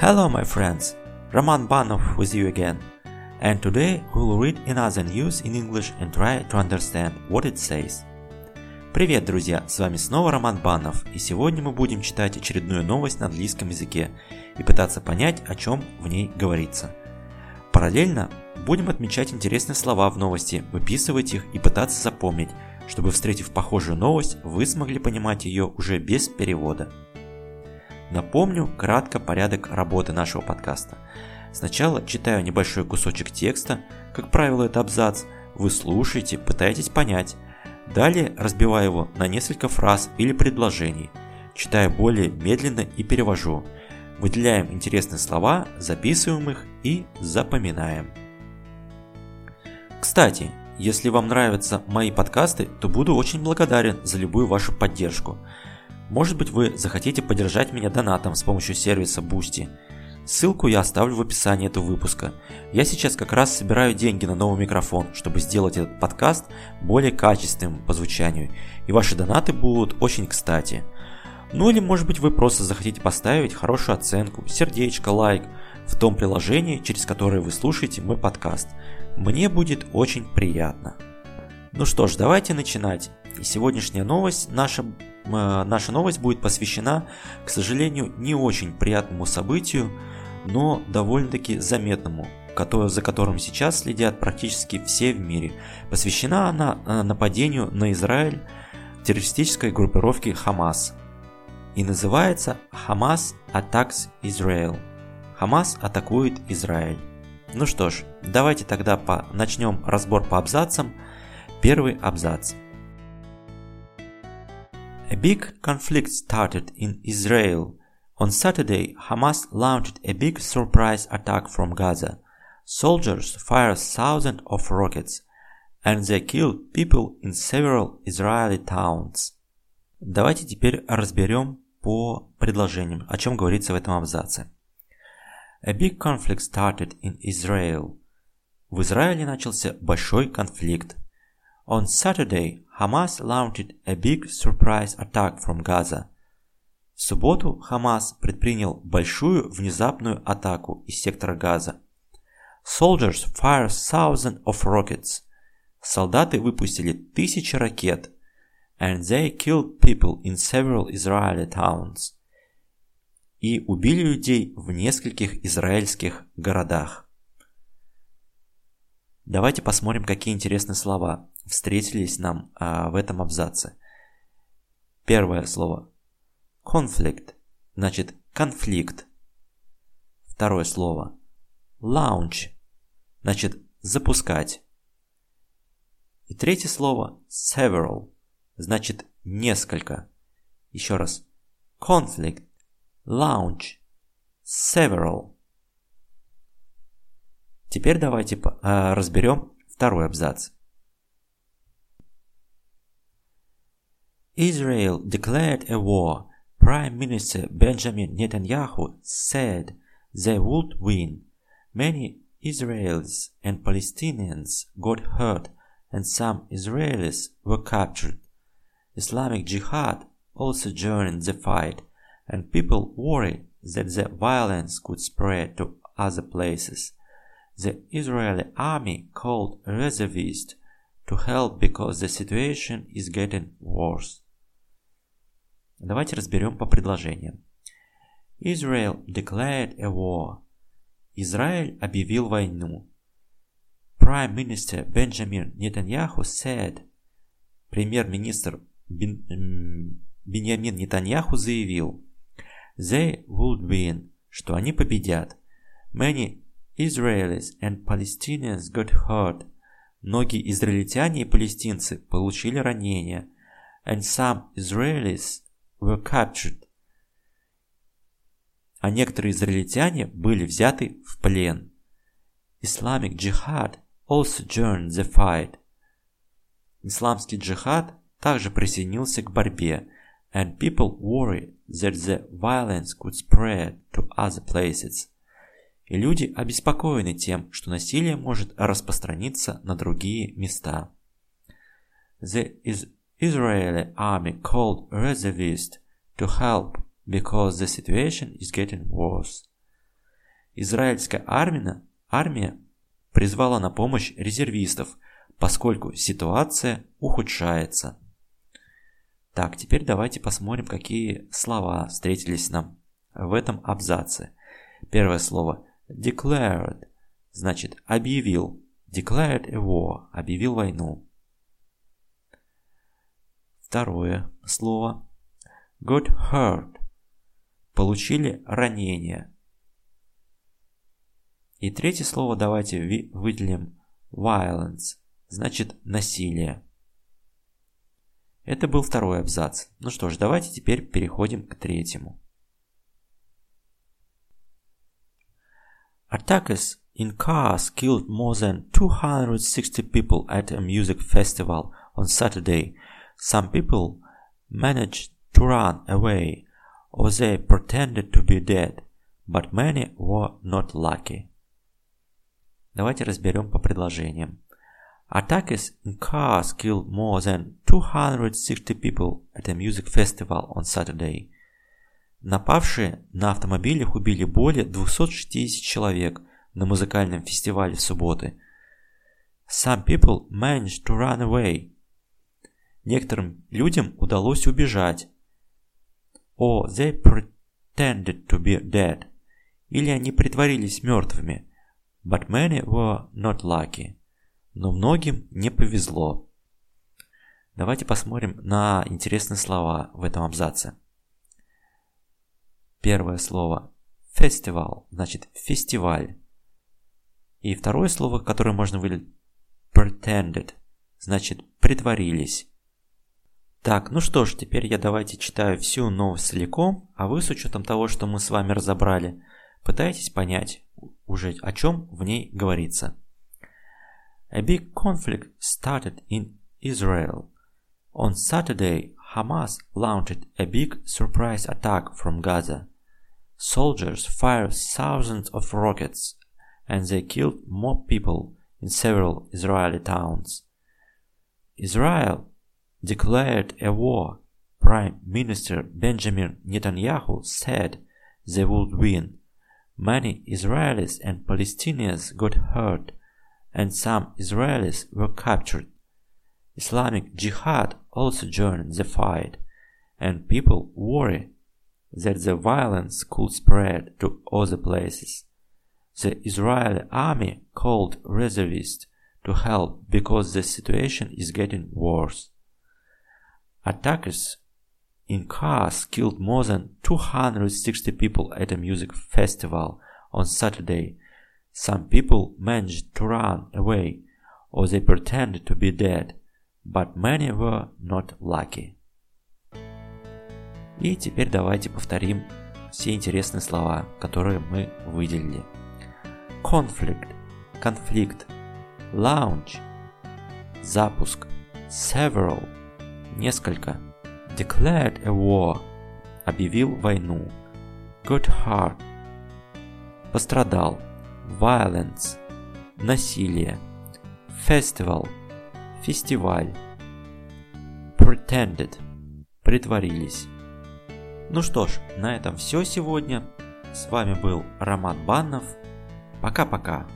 Hello, my friends. Roman Banov with you again. And today we'll read another news in English and try to understand what it says. Привет, друзья! С вами снова Роман Банов, и сегодня мы будем читать очередную новость на английском языке и пытаться понять, о чем в ней говорится. Параллельно будем отмечать интересные слова в новости, выписывать их и пытаться запомнить, чтобы, встретив похожую новость, вы смогли понимать ее уже без перевода. Напомню кратко порядок работы нашего подкаста. Сначала читаю небольшой кусочек текста, как правило это абзац, вы слушаете, пытаетесь понять. Далее разбиваю его на несколько фраз или предложений, читаю более медленно и перевожу. Выделяем интересные слова, записываем их и запоминаем. Кстати, если вам нравятся мои подкасты, то буду очень благодарен за любую вашу поддержку – может быть вы захотите поддержать меня донатом с помощью сервиса Boosty. Ссылку я оставлю в описании этого выпуска. Я сейчас как раз собираю деньги на новый микрофон, чтобы сделать этот подкаст более качественным по звучанию, и ваши донаты будут очень кстати. Ну или может быть вы просто захотите поставить хорошую оценку, сердечко, лайк в том приложении, через которое вы слушаете мой подкаст. Мне будет очень приятно. Ну что ж, давайте начинать. И сегодняшняя новость наша наша новость будет посвящена, к сожалению, не очень приятному событию, но довольно-таки заметному, за которым сейчас следят практически все в мире. Посвящена она э, нападению на Израиль террористической группировки Хамас. И называется Хамас Attacks Israel. Хамас атакует Израиль. Ну что ж, давайте тогда по... начнем разбор по абзацам. Первый абзац. A big conflict started in Israel. On Saturday, Hamas launched a big surprise attack from Gaza. Soldiers fired thousands of rockets, and they killed people in several Israeli towns. Давайте теперь разберем по предложениям, о чем говорится в этом абзаце. A big conflict started in Israel. В Израиле начался большой конфликт. On Saturday, Hamas launched a big surprise attack from Gaza. В субботу Хамас предпринял большую внезапную атаку из сектора Газа. Soldiers fired thousands of rockets. Солдаты выпустили тысячи ракет. And they killed people in several Israeli towns. И убили людей в нескольких израильских городах. Давайте посмотрим, какие интересные слова встретились нам а, в этом абзаце. Первое слово конфликт, значит конфликт. Второе слово launch, значит запускать. И третье слово several, значит несколько. Еще раз. Conflict, launch, several. Теперь давайте э, разберем второй абзац. Israel declared a war. Prime Minister Benjamin Netanyahu said they would win. Many Israelis and Palestinians got hurt and some Israelis were captured. Islamic Jihad also joined the fight and people worried that the violence could spread to other places. The Israeli army called reservists to help because the situation is getting worse. Давайте разберем по предложениям. Israel declared a war. Израиль объявил войну. Prime Minister Benjamin Netanyahu said. Премьер-министр Бен, Беньямин Нетаньяху заявил. They would win, что они победят. Many Israelis and Palestinians got hurt. Многие израильтяне и палестинцы получили ранения. And some Israelis were captured. А некоторые израильтяне были взяты в плен. Islamic Jihad also joined the fight. Исламский джихад также присоединился к борьбе, and people worry that the violence could spread to other places – и люди обеспокоены тем, что насилие может распространиться на другие места. The Israeli army called reservists to help because the situation is getting worse. Израильская армия, армия призвала на помощь резервистов, поскольку ситуация ухудшается. Так, теперь давайте посмотрим, какие слова встретились нам в этом абзаце. Первое слово declared, значит объявил. Declared a war, объявил войну. Второе слово got hurt, получили ранение. И третье слово давайте выделим violence, значит насилие. Это был второй абзац. Ну что ж, давайте теперь переходим к третьему. Attackers in cars killed more than 260 people at a music festival on Saturday. Some people managed to run away or they pretended to be dead, but many were not lucky. Давайте разберем по предложениям. Attackers in cars killed more than 260 people at a music festival on Saturday. Напавшие на автомобилях убили более 260 человек на музыкальном фестивале в субботы. Some people managed to run away. Некоторым людям удалось убежать. Or they pretended to be dead. Или они притворились мертвыми. But many were not lucky. Но многим не повезло. Давайте посмотрим на интересные слова в этом абзаце. Первое слово фестивал, значит фестиваль. И второе слово, которое можно выделить, pretended, значит притворились. Так, ну что ж, теперь я давайте читаю всю новость целиком, а вы с учетом того, что мы с вами разобрали, пытаетесь понять уже о чем в ней говорится. A big conflict started in Israel. On Saturday, Hamas launched a big surprise attack from Gaza. Soldiers fired thousands of rockets and they killed more people in several Israeli towns. Israel declared a war. Prime Minister Benjamin Netanyahu said they would win. Many Israelis and Palestinians got hurt and some Israelis were captured. Islamic Jihad also joined the fight, and people worry that the violence could spread to other places. The Israeli army called reservists to help because the situation is getting worse. Attackers in cars killed more than 260 people at a music festival on Saturday Some people managed to run away, or they pretended to be dead, but many were not lucky. И теперь давайте повторим все интересные слова, которые мы выделили. Conflict – конфликт. Launch – запуск. Several – несколько. Declared a war – объявил войну. Got hurt – пострадал – violence – насилие, festival – фестиваль, pretended – притворились. Ну что ж, на этом все сегодня. С вами был Роман Баннов. Пока-пока.